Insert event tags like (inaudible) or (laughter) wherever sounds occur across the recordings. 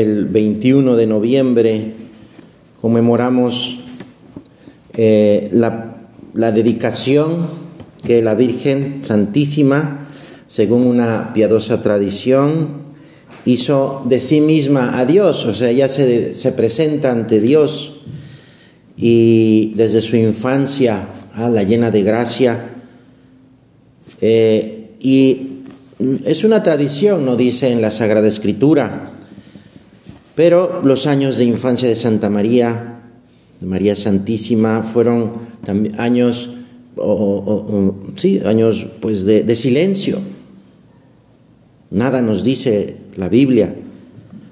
el 21 de noviembre conmemoramos eh, la, dedicación que la Virgen Santísima, según una piadosa tradición, hizo de sí misma a Dios, o sea, ella se, se presenta ante Dios y desde su infancia, a la llena de gracia, eh, y es una tradición, no dice en la Sagrada Escritura, pero los años de infancia de Santa María, de María Santísima, fueron años, sí, años pues de, de silencio. Nada nos dice la Biblia,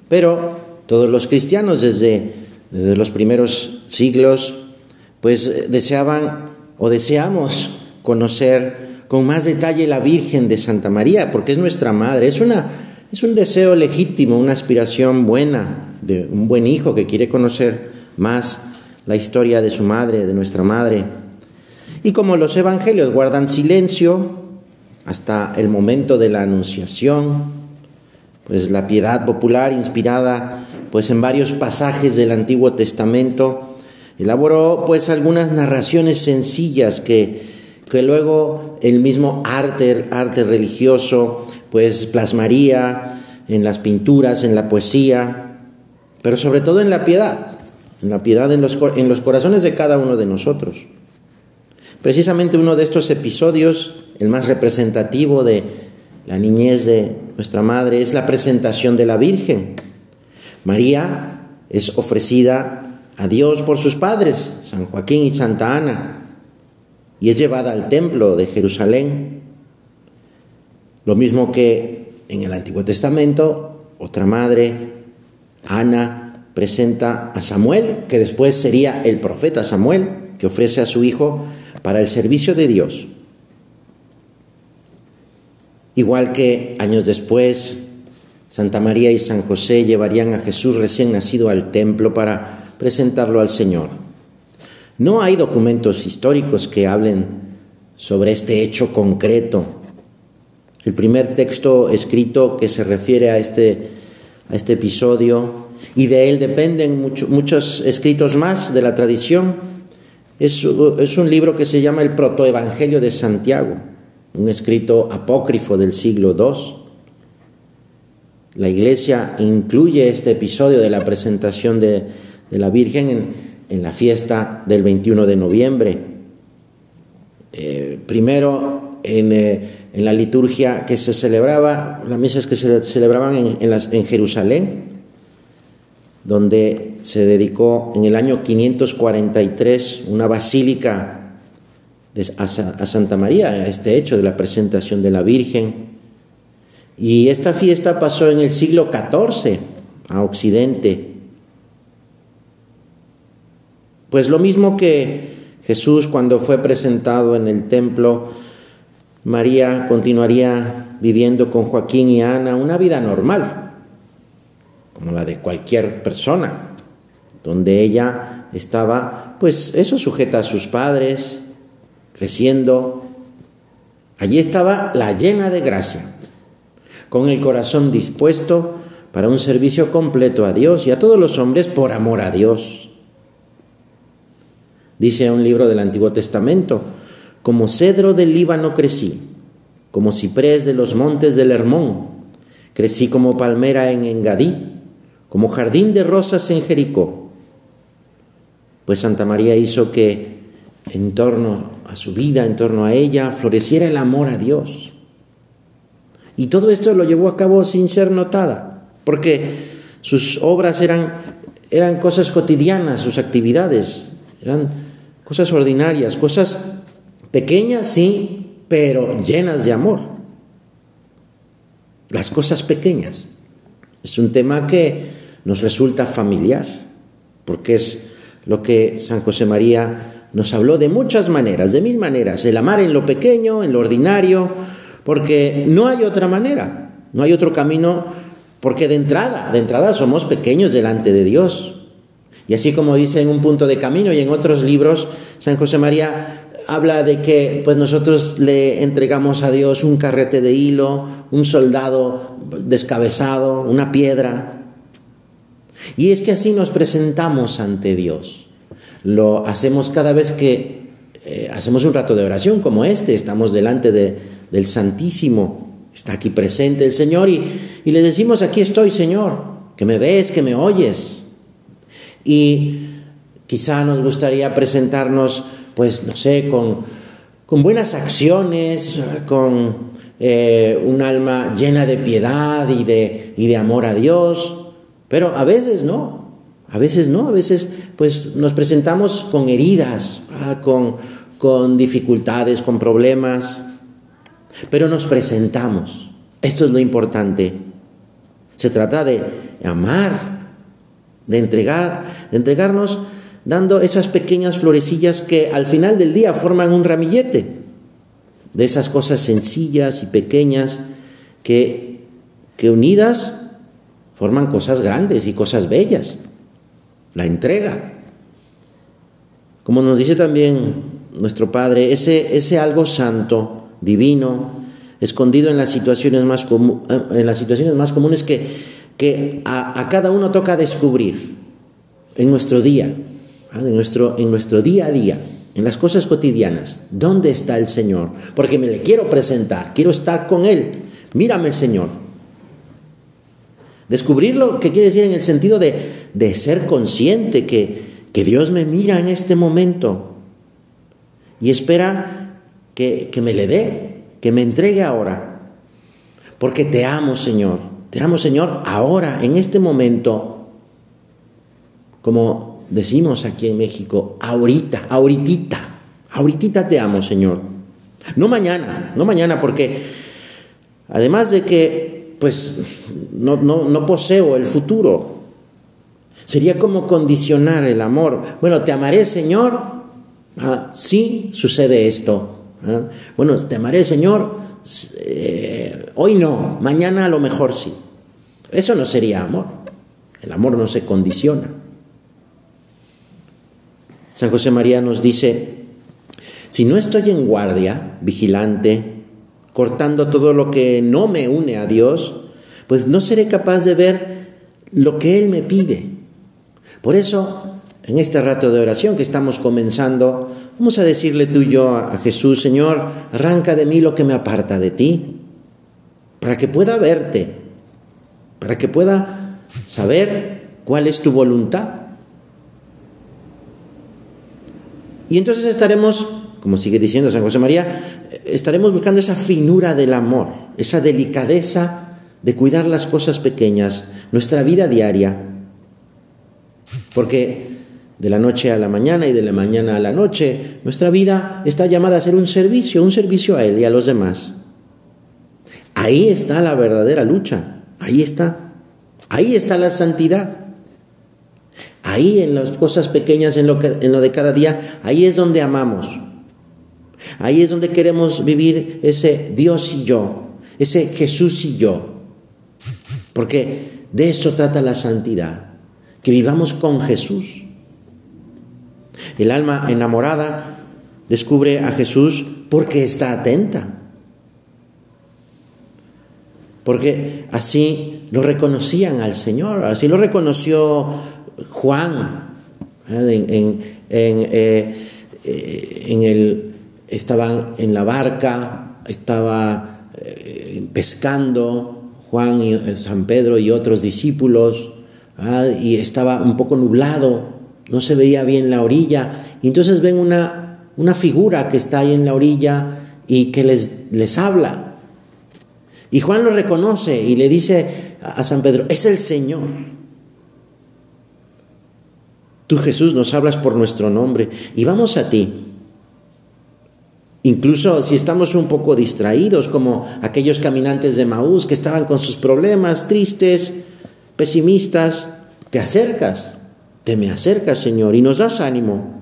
pero todos los cristianos desde, desde los primeros siglos, pues deseaban o deseamos conocer con más detalle la Virgen de Santa María, porque es nuestra madre, es una es un deseo legítimo, una aspiración buena de un buen hijo que quiere conocer más la historia de su madre, de nuestra madre. Y como los evangelios guardan silencio hasta el momento de la anunciación, pues la piedad popular inspirada pues en varios pasajes del Antiguo Testamento elaboró pues algunas narraciones sencillas que, que luego el mismo arte, arte religioso pues plasmaría en las pinturas, en la poesía, pero sobre todo en la piedad, en la piedad en los, en los corazones de cada uno de nosotros. Precisamente uno de estos episodios, el más representativo de la niñez de nuestra madre, es la presentación de la Virgen. María es ofrecida a Dios por sus padres, San Joaquín y Santa Ana, y es llevada al templo de Jerusalén lo mismo que en el Antiguo Testamento, otra madre, Ana, presenta a Samuel, que después sería el profeta Samuel, que ofrece a su hijo para el servicio de Dios. Igual que años después, Santa María y San José llevarían a Jesús recién nacido al templo para presentarlo al Señor. No hay documentos históricos que hablen sobre este hecho concreto el primer texto escrito que se refiere a este, a este episodio, y de él dependen muchos escritos más de la tradición, es, es un libro que se llama el Protoevangelio de Santiago, un escrito apócrifo del siglo II. La iglesia incluye este episodio de la presentación de, de la Virgen en, en, la fiesta del 21 de noviembre. Eh, primero en, eh, en la liturgia que se celebraba, las misas que se celebraban en, Jerusalén, donde se dedicó en el año 543 una basílica a Santa María, a este hecho de la presentación de la Virgen. Y esta fiesta pasó en el siglo XIV a Occidente. Pues lo mismo que Jesús cuando fue presentado en el templo, María continuaría viviendo con Joaquín y Ana una vida normal, como la de cualquier persona, donde ella estaba, pues eso, sujeta a sus padres, creciendo. Allí estaba la llena de gracia, con el corazón dispuesto para un servicio completo a Dios y a todos los hombres por amor a Dios. Dice un libro del Antiguo Testamento, como cedro del Líbano crecí, como ciprés de los montes del Hermón. Crecí como palmera en Engadí, como jardín de rosas en Jericó. Pues Santa María hizo que en torno a su vida, en torno a ella, floreciera el amor a Dios. Y todo esto lo llevó a cabo sin ser notada, porque sus obras eran, eran cosas cotidianas, sus actividades, eran cosas ordinarias, cosas Pequeñas, sí, pero llenas de amor. Las cosas pequeñas. Es un tema que nos resulta familiar, porque es lo que San José María nos habló de muchas maneras, de mil maneras. El amar en lo pequeño, en lo ordinario, porque no hay otra manera, no hay otro camino, porque de entrada, de entrada somos pequeños delante de Dios. Y así como dice en un punto de camino y en otros libros, San José María habla de que pues nosotros le entregamos a Dios un carrete de hilo, un soldado descabezado, una piedra. Y es que así nos presentamos ante Dios. Lo hacemos cada vez que eh, hacemos un rato de oración como este, estamos delante de, del Santísimo, está aquí presente el Señor y, y le decimos, aquí estoy Señor, que me ves, que me oyes. Y quizá nos gustaría presentarnos, pues, no sé, con, con buenas acciones, con eh, un alma llena de piedad y de, y de amor a Dios, pero a veces no, a veces no, a veces pues nos presentamos con heridas, con, con dificultades, con problemas, pero nos presentamos. Esto es lo importante. Se trata de amar, de entregar, de entregarnos dando esas pequeñas florecillas que al final del día forman un ramillete de esas cosas sencillas y pequeñas que, que unidas forman cosas grandes y cosas bellas. La entrega. Como nos dice también nuestro Padre, ese, ese algo santo, divino, escondido en las situaciones más, en las situaciones más comunes que, que a, cada uno toca descubrir en nuestro día, en nuestro, en nuestro día a día en las cosas cotidianas, ¿dónde está el Señor? Porque me le quiero presentar, quiero estar con Él. Mírame, Señor. Descubrirlo, ¿qué quiere decir en el sentido de, de ser consciente que, que, Dios me mira en este momento y espera que, que me le dé, que me entregue ahora. Porque te amo, Señor. Te amo, Señor, ahora, en este momento. Como decimos aquí en México, ahorita, ahoritita, ahoritita te amo, Señor. No mañana, no mañana, porque además de que, pues, no, no, poseo el futuro, sería como condicionar el amor. Bueno, te amaré, Señor, ah, sí sucede esto. ¿ah? Bueno, te amaré, Señor, eh, hoy no, mañana a lo mejor sí. Eso no sería amor. El amor no se condiciona. San José María nos dice, si no estoy en guardia, vigilante, cortando todo lo que no me une a Dios, pues no seré capaz de ver lo que Él me pide. Por eso, en este rato de oración que estamos comenzando, vamos a decirle tú y yo a Jesús, Señor, arranca de mí lo que me aparta de ti, para que pueda verte, para que pueda saber cuál es tu voluntad. Y entonces estaremos, como sigue diciendo San José María, estaremos buscando esa finura del amor, esa delicadeza de cuidar las cosas pequeñas, nuestra vida diaria. Porque de la noche a la mañana y de la mañana a la noche, nuestra vida está llamada a ser un servicio, un servicio a Él y a los demás. Ahí está la verdadera lucha, ahí está, ahí está la santidad. Ahí en las cosas pequeñas, en lo, de cada día, ahí es donde amamos. Ahí es donde queremos vivir ese Dios y yo, ese Jesús y yo. Porque de eso trata la santidad, que vivamos con Jesús. El alma enamorada descubre a Jesús porque está atenta. Porque así lo reconocían al Señor, así lo reconoció Juan, ¿eh? eh, en, el, estaban en la barca, estaba eh, pescando Juan y San Pedro y otros discípulos, y estaba un poco nublado, no se veía bien la orilla, y entonces ven una, una figura que está ahí en la orilla y que les, les habla. Y Juan lo reconoce y le dice a San Pedro, es el Señor. Tú Jesús nos hablas por nuestro nombre y vamos a ti. Incluso si estamos un poco distraídos, como aquellos caminantes de Maús que estaban con sus problemas, tristes, pesimistas, te acercas, te me acercas, Señor, y nos das ánimo.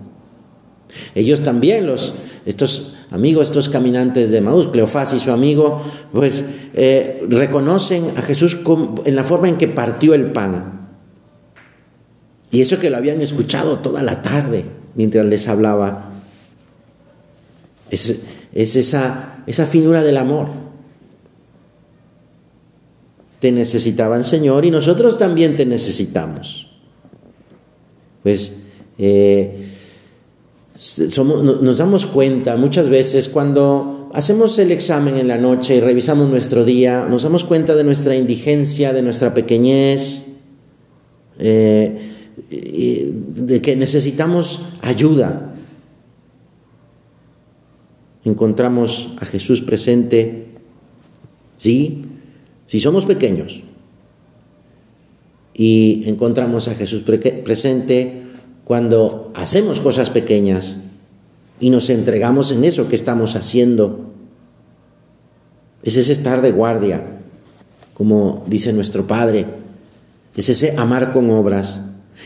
Ellos también, los, estos amigos, estos caminantes de Maús, Cleofás y su amigo, pues eh, reconocen a Jesús en la forma en que partió el pan. Y eso que lo habían escuchado toda la tarde mientras les hablaba. Es, esa, finura del amor. Te necesitaban, Señor, y nosotros también te necesitamos. pues eh, nos damos cuenta muchas veces cuando hacemos el examen en la noche y revisamos nuestro día, nos damos cuenta de nuestra indigencia, de nuestra pequeñez, eh, de que necesitamos ayuda. Encontramos a Jesús presente, ¿sí? Si somos pequeños y encontramos a Jesús presente cuando hacemos cosas pequeñas y nos entregamos en eso que estamos haciendo, es ese estar de guardia, como dice nuestro Padre, es ese amar con obras,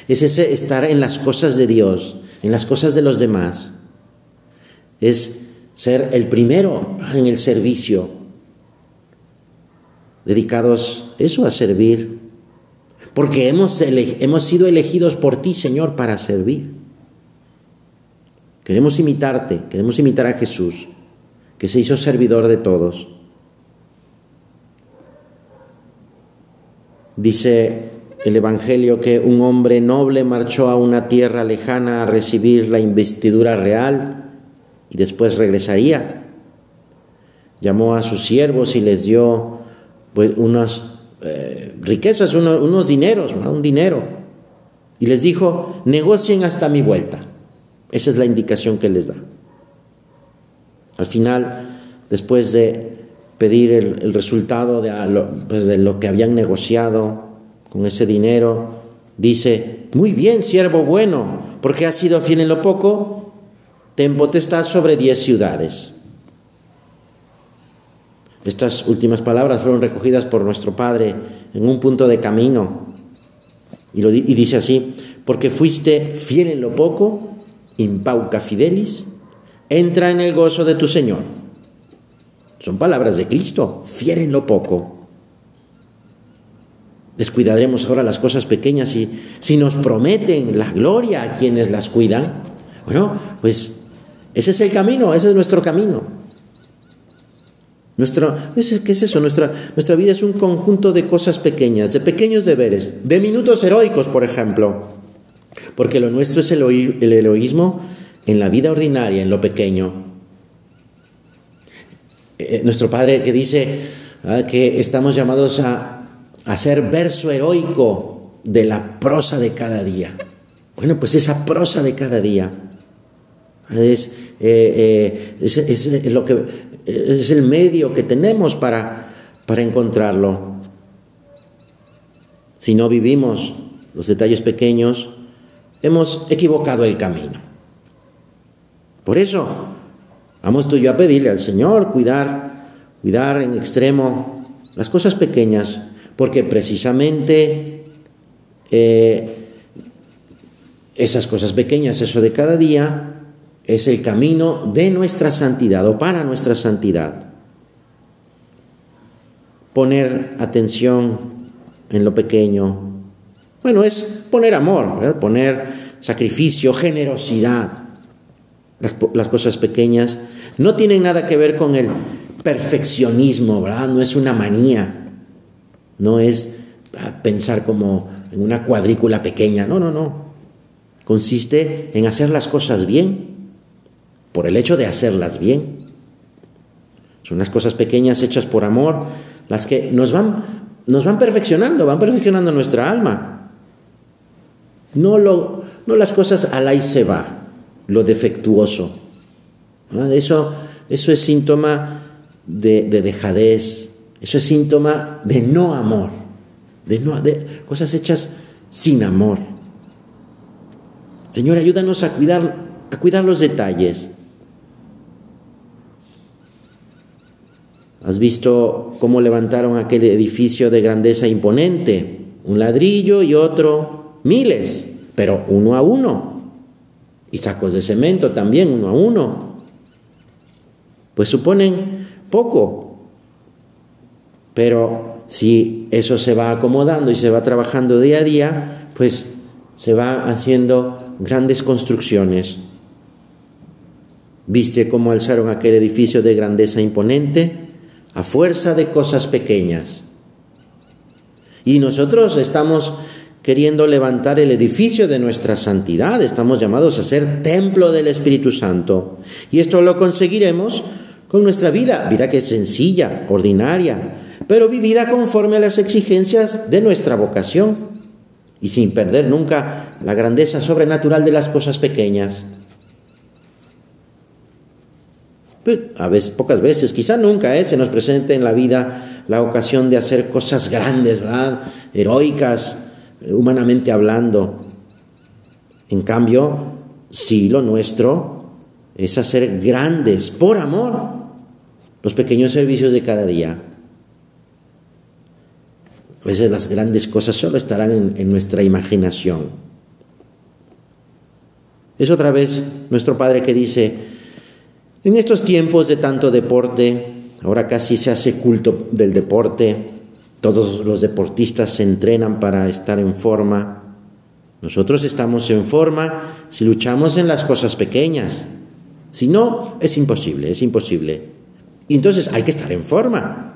es ese estar en las cosas de Dios, en las cosas de los demás, es ser el primero en el servicio, dedicados eso a servir, porque hemos, hemos sido elegidos por ti, Señor, para servir. Queremos imitarte, queremos imitar a Jesús, que se hizo servidor de todos. Dice el Evangelio que un hombre noble marchó a una tierra lejana a recibir la investidura real y después regresaría. Llamó a sus siervos y les dio pues, unas eh, riquezas, unos, dineros, un dinero. Y les dijo, negocien hasta mi vuelta. Esa es la indicación que les da. Al final, después de pedir el, resultado pues, de lo que habían negociado con ese dinero, dice, muy bien, siervo bueno, porque has sido fiel en lo poco, ten potestad sobre diez ciudades. Estas últimas palabras fueron recogidas por nuestro Padre en un punto de camino. Y, dice así, porque fuiste fiel en lo poco, impauca fidelis, entra en el gozo de tu Señor. Son palabras de Cristo, fiel en lo poco. Descuidaremos ahora las cosas pequeñas y si nos prometen la gloria a quienes las cuidan, bueno, pues ese es el camino, ese es nuestro camino. Nuestra, ¿Qué es eso? Nuestra, nuestra vida es un conjunto de cosas pequeñas, de pequeños deberes, de minutos heroicos, por ejemplo. Porque lo nuestro es el, el heroísmo en la vida ordinaria, en lo pequeño. Eh, eh, nuestro Padre que dice ah, que estamos llamados a, hacer verso heroico de la prosa de cada día. Bueno, pues esa prosa de cada día es, eh, es lo que es el medio que tenemos para, para encontrarlo. Si no vivimos los detalles pequeños, hemos equivocado el camino. Por eso, vamos tú y yo a pedirle al Señor cuidar, cuidar en extremo las cosas pequeñas, porque precisamente eh, esas cosas pequeñas, eso de cada día, es el camino de nuestra santidad o para nuestra santidad. Poner atención en lo pequeño. Bueno, es poner amor, poner sacrificio, generosidad. Las, cosas pequeñas no tienen nada que ver con el perfeccionismo, ¿verdad? No es una manía, no es ah, pensar como en una cuadrícula pequeña, no, no, no. Consiste en hacer las cosas bien, por el hecho de hacerlas bien. Son unas cosas pequeñas hechas por amor, las que nos van, nos van perfeccionando, van perfeccionando nuestra alma. No, lo, no las cosas al ahí se va, lo defectuoso. Eso, eso es síntoma de, de, dejadez, eso es síntoma de no amor, de, no, cosas hechas sin amor. Señor, ayúdanos a cuidar, a cuidar los detalles. Has visto cómo levantaron aquel edificio de grandeza imponente, un ladrillo y otro, miles, pero uno a uno. Y sacos de cemento también, uno a uno. Pues suponen poco. Pero si eso se va acomodando y se va trabajando día a día, pues se va haciendo grandes construcciones. ¿Viste cómo alzaron aquel edificio de grandeza imponente? a fuerza de cosas pequeñas. Y nosotros estamos queriendo levantar el edificio de nuestra santidad. Estamos llamados a ser templo del Espíritu Santo. Y esto lo conseguiremos con nuestra vida, vida que es sencilla, ordinaria, pero vivida conforme a las exigencias de nuestra vocación y sin perder nunca la grandeza sobrenatural de las cosas pequeñas. Pues, a veces, pocas veces, quizá nunca ¿eh? se nos presente en la vida la ocasión de hacer cosas grandes, ¿verdad? heroicas, humanamente hablando. En cambio, sí lo nuestro es hacer grandes, por amor, los pequeños servicios de cada día. A veces las grandes cosas solo estarán en, nuestra imaginación. Es otra vez nuestro Padre que dice, en estos tiempos de tanto deporte, ahora casi se hace culto del deporte, todos los deportistas se entrenan para estar en forma. Nosotros estamos en forma si luchamos en las cosas pequeñas. Si no, es imposible, es imposible. Y entonces hay que estar en forma.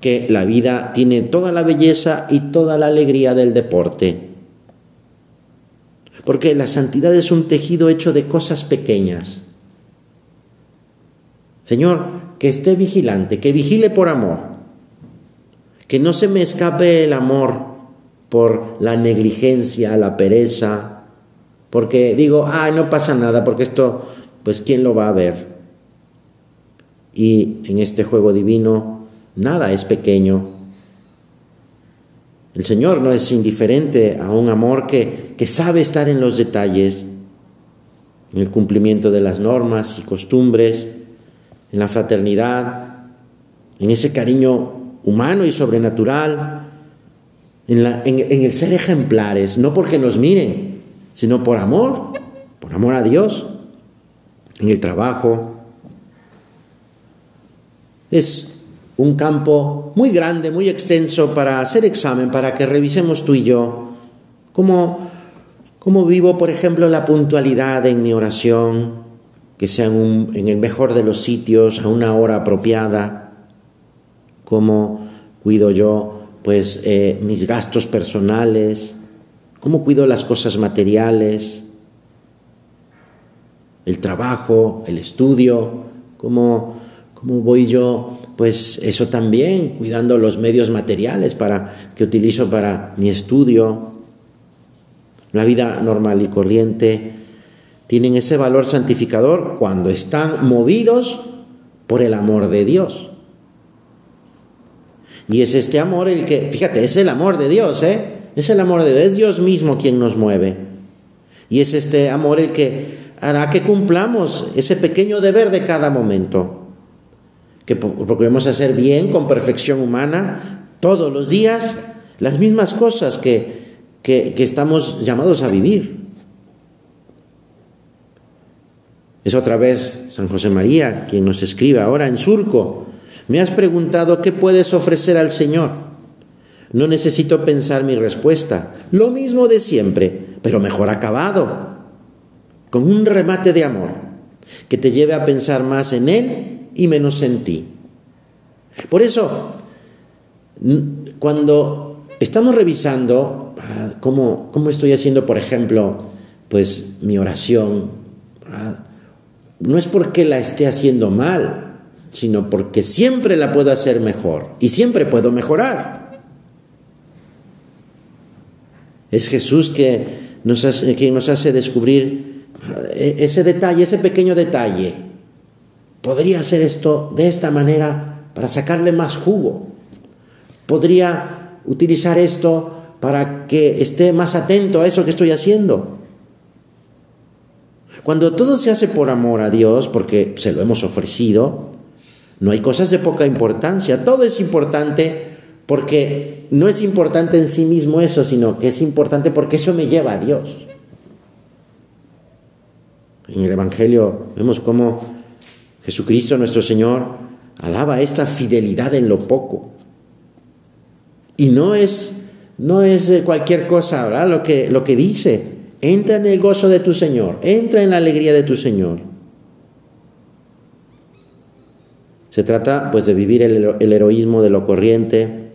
Que la vida tiene toda la belleza y toda la alegría del deporte. Porque la santidad es un tejido hecho de cosas pequeñas. Señor, que esté vigilante, que vigile por amor que no se me escape el amor por la negligencia, la pereza, porque digo, ah, no pasa nada, porque esto, pues, ¿quién lo va a ver? Y en este juego divino, nada es pequeño. El Señor no es indiferente a un amor que, que sabe estar en los detalles, en el cumplimiento de las normas y costumbres, en la fraternidad, en ese cariño humano y sobrenatural, en, el ser ejemplares, no porque nos miren, sino por amor, por amor a Dios, en el trabajo. Es un campo muy grande, muy extenso para hacer examen, para que revisemos tú y yo cómo, cómo vivo, por ejemplo, la puntualidad en mi oración, que sea en, el mejor de los sitios, a una hora apropiada. Cómo cuido yo pues eh, mis gastos personales, cómo cuido las cosas materiales, el trabajo, el estudio, cómo, cómo voy yo pues eso también cuidando los medios materiales para que utilizo para mi estudio. La vida normal y corriente tienen ese valor santificador cuando están movidos por el amor de Dios. Y es este amor el que, fíjate, es el amor de Dios, ¿eh? Es el amor de Dios, es Dios mismo quien nos mueve. Y es este amor el que hará que cumplamos ese pequeño deber de cada momento. Que procuremos hacer bien, con perfección humana, todos los días, las mismas cosas que, que, que estamos llamados a vivir. Es otra vez San José María quien nos escribe ahora en surco me has preguntado qué puedes ofrecer al Señor. No necesito pensar mi respuesta. Lo mismo de siempre, pero mejor acabado. Con un remate de amor que te lleve a pensar más en Él y menos en ti. Por eso, cuando estamos revisando cómo, cómo estoy haciendo, por ejemplo, pues mi oración, no es porque la esté haciendo mal, sino porque siempre la puedo hacer mejor y siempre puedo mejorar. Es Jesús que nos hace, que nos hace descubrir eh, ese detalle, ese pequeño detalle. Podría hacer esto de esta manera para sacarle más jugo. Podría utilizar esto para que esté más atento a eso que estoy haciendo. Cuando todo se hace por amor a Dios, porque se lo hemos ofrecido, no hay cosas de poca importancia, todo es importante porque no es importante en sí mismo eso, sino que es importante porque eso me lleva a Dios. En el Evangelio vemos cómo Jesucristo nuestro Señor alaba esta fidelidad en lo poco. Y no es, no es cualquier cosa, ¿verdad? Lo que, lo que dice, entra en el gozo de tu Señor, entra en la alegría de tu Señor. Se trata pues de vivir el, heroísmo de lo corriente,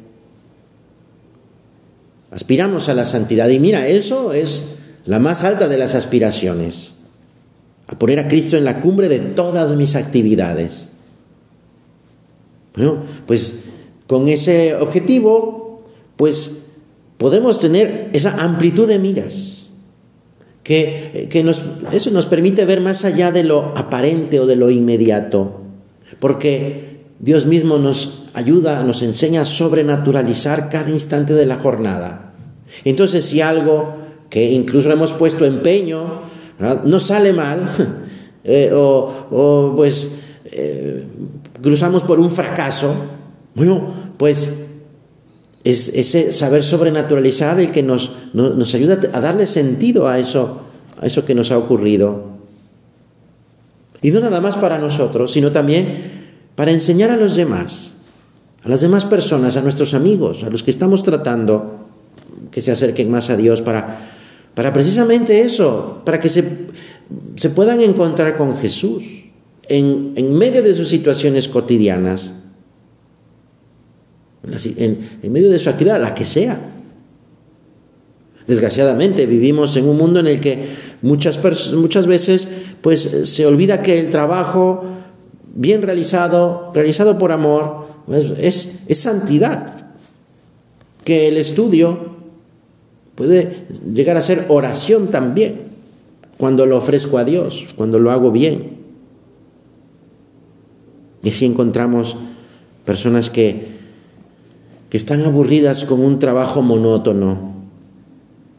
aspiramos a la santidad. Y mira, eso es la más alta de las aspiraciones, a poner a Cristo en la cumbre de todas mis actividades. Bueno, pues con ese objetivo, pues podemos tener esa amplitud de miras, que, que nos, eso nos permite ver más allá de lo aparente o de lo inmediato, porque Dios mismo nos ayuda, nos enseña a sobrenaturalizar cada instante de la jornada. Entonces, si algo que incluso hemos puesto empeño no sale mal, (laughs) eh, o, pues eh, cruzamos por un fracaso, bueno, pues es ese saber sobrenaturalizar el que nos, nos ayuda a darle sentido a eso, a eso que nos ha ocurrido. Y no nada más para nosotros, sino también para enseñar a los demás, a las demás personas, a nuestros amigos, a los que estamos tratando que se acerquen más a Dios, para, para precisamente eso, para que se, se puedan encontrar con Jesús en, en medio de sus situaciones cotidianas en, medio de su actividad, la que sea. Desgraciadamente vivimos en un mundo en el que muchas, muchas veces pues, se olvida que el trabajo bien realizado, realizado por amor, pues, es, es santidad. Que el estudio puede llegar a ser oración también, cuando lo ofrezco a Dios, cuando lo hago bien. Y así encontramos personas que que están aburridas con un trabajo monótono,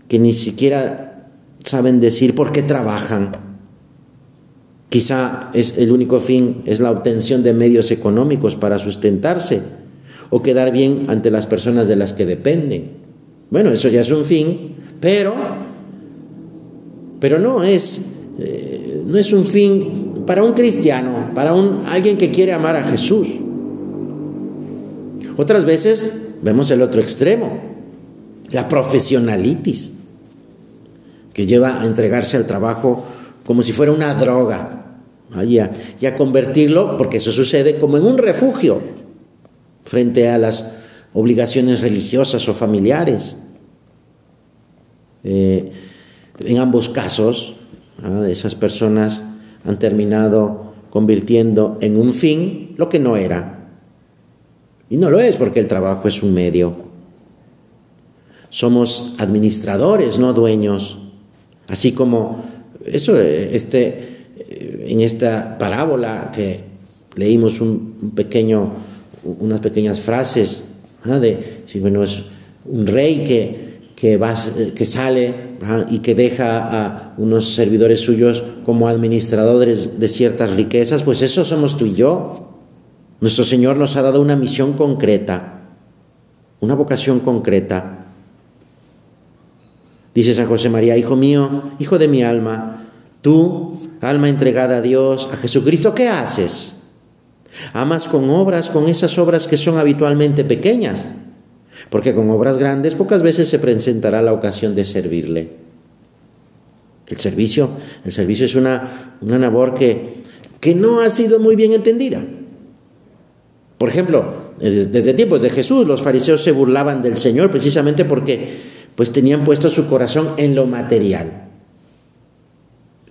que ni siquiera saben decir por qué trabajan. Quizá es el único fin es la obtención de medios económicos para sustentarse o quedar bien ante las personas de las que dependen. Bueno, eso ya es un fin, pero pero no es eh, no es un fin para un cristiano, para un alguien que quiere amar a Jesús. Otras veces vemos el otro extremo, la profesionalitis, que lleva a entregarse al trabajo como si fuera una droga, y a, convertirlo, porque eso sucede, como en un refugio frente a las obligaciones religiosas o familiares. Eh, en ambos casos, esas personas han terminado convirtiendo en un fin lo que no era. Y no lo es porque el trabajo es un medio. Somos administradores, no dueños. Así como eso, este, en esta parábola que leímos un, pequeño, unas pequeñas frases de si bueno es un rey que, que, que sale y que deja a unos servidores suyos como administradores de ciertas riquezas, pues eso somos tú y yo. Nuestro Señor nos ha dado una misión concreta, una vocación concreta. Dice San José María, Hijo mío, Hijo de mi alma, tú, alma entregada a Dios, a Jesucristo, ¿qué haces? Amas con obras, con esas obras que son habitualmente pequeñas, porque con obras grandes pocas veces se presentará la ocasión de servirle. El servicio, el servicio es una, una labor que, que no ha sido muy bien entendida. Por ejemplo, desde tiempos de Jesús los fariseos se burlaban del Señor precisamente porque pues tenían puesto su corazón en lo material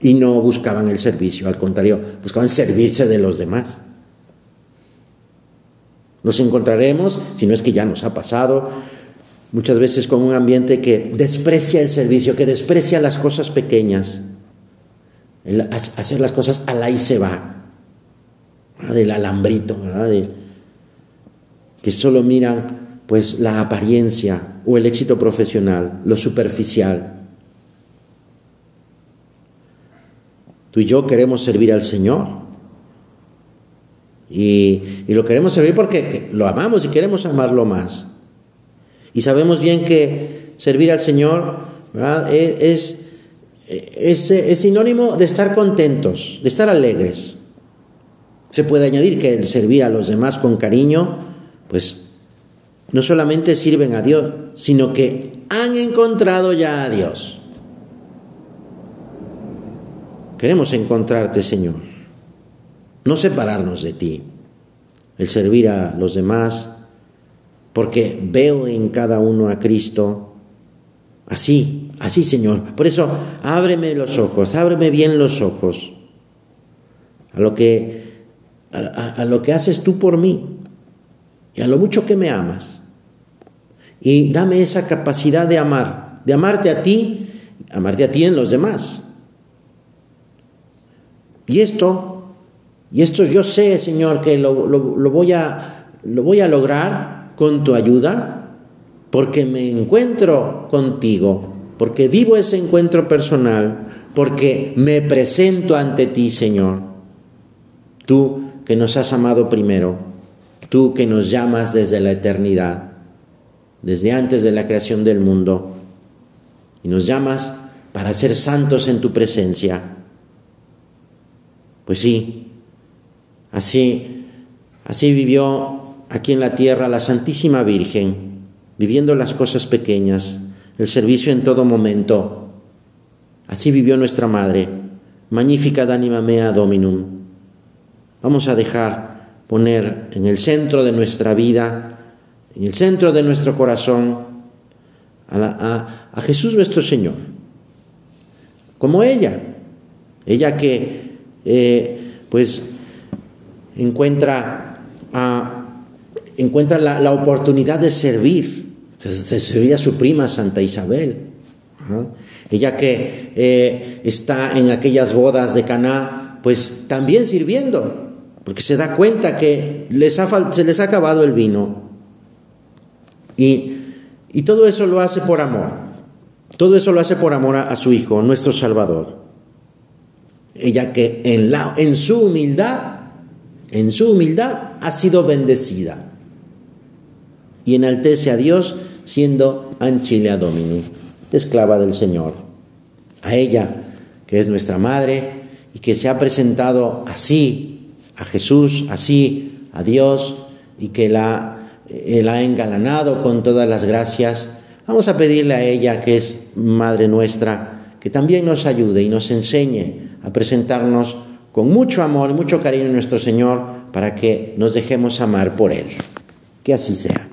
y no buscaban el servicio, al contrario, buscaban servirse de los demás. Nos encontraremos, si no es que ya nos ha pasado, muchas veces con un ambiente que desprecia el servicio, que desprecia las cosas pequeñas, hacer las cosas al ahí se va, del alambrito, ¿verdad? que solo miran pues la apariencia o el éxito profesional, lo superficial. Tú y yo queremos servir al Señor. Y, lo queremos servir porque lo amamos y queremos amarlo más. Y sabemos bien que servir al Señor e, es, es, es sinónimo de estar contentos, de estar alegres. Se puede añadir que el servir a los demás con cariño pues no solamente sirven a Dios, sino que han encontrado ya a Dios. Queremos encontrarte, Señor. No separarnos de ti. El servir a los demás, porque veo en cada uno a Cristo Así, así, Señor. Por eso, ábreme los ojos, ábreme bien los ojos a lo que, a, lo que haces tú por mí y a lo mucho que me amas. Y dame esa capacidad de amar, de amarte a ti, amarte a ti en los demás. Y esto, y esto yo sé, Señor, que lo, voy, a, lo voy a lograr con tu ayuda, porque me encuentro contigo, porque vivo ese encuentro personal, porque me presento ante ti, Señor. Tú que nos has amado primero, tú que nos llamas desde la eternidad, desde antes de la creación del mundo, y nos llamas para ser santos en tu presencia. Pues sí, así, así vivió aquí en la tierra la Santísima Virgen viviendo las cosas pequeñas, el servicio en todo momento. Así vivió nuestra madre, magnífica d'anima mea dominum. Vamos a dejar poner en el centro de nuestra vida, en el centro de nuestro corazón, a, Jesús nuestro Señor, como ella, ella que eh, pues encuentra, encuentra la oportunidad de servir se sería su prima Santa Isabel. Ella que eh, está en aquellas bodas de Caná, pues también sirviendo, porque se da cuenta que les se les ha acabado el vino. Y, todo eso lo hace por amor. Todo eso lo hace por amor a, su Hijo, nuestro Salvador. Ella que en, la, en su humildad, en su humildad ha sido bendecida y enaltece a Dios siendo Ancilea Domini, esclava del Señor. A ella, que es nuestra madre y que se ha presentado así a Jesús, así a Dios y que la, eh, la ha engalanado con todas las gracias, vamos a pedirle a ella, que es Madre nuestra, que también nos ayude y nos enseñe a presentarnos con mucho amor y mucho cariño a nuestro Señor para que nos dejemos amar por Él. Que así sea.